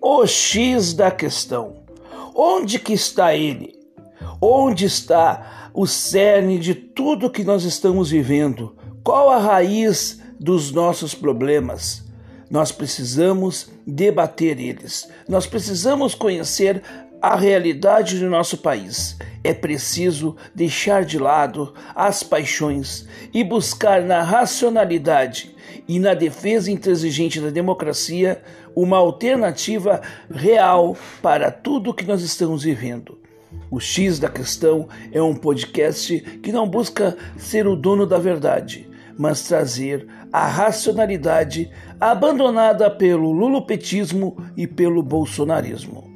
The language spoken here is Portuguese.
o X da questão. Onde que está ele? Onde está o cerne de tudo que nós estamos vivendo? Qual a raiz dos nossos problemas? Nós precisamos debater eles. Nós precisamos conhecer a realidade do nosso país. É preciso deixar de lado as paixões e buscar na racionalidade e na defesa intransigente da democracia uma alternativa real para tudo que nós estamos vivendo. O X da Questão é um podcast que não busca ser o dono da verdade, mas trazer a racionalidade abandonada pelo lulopetismo e pelo bolsonarismo.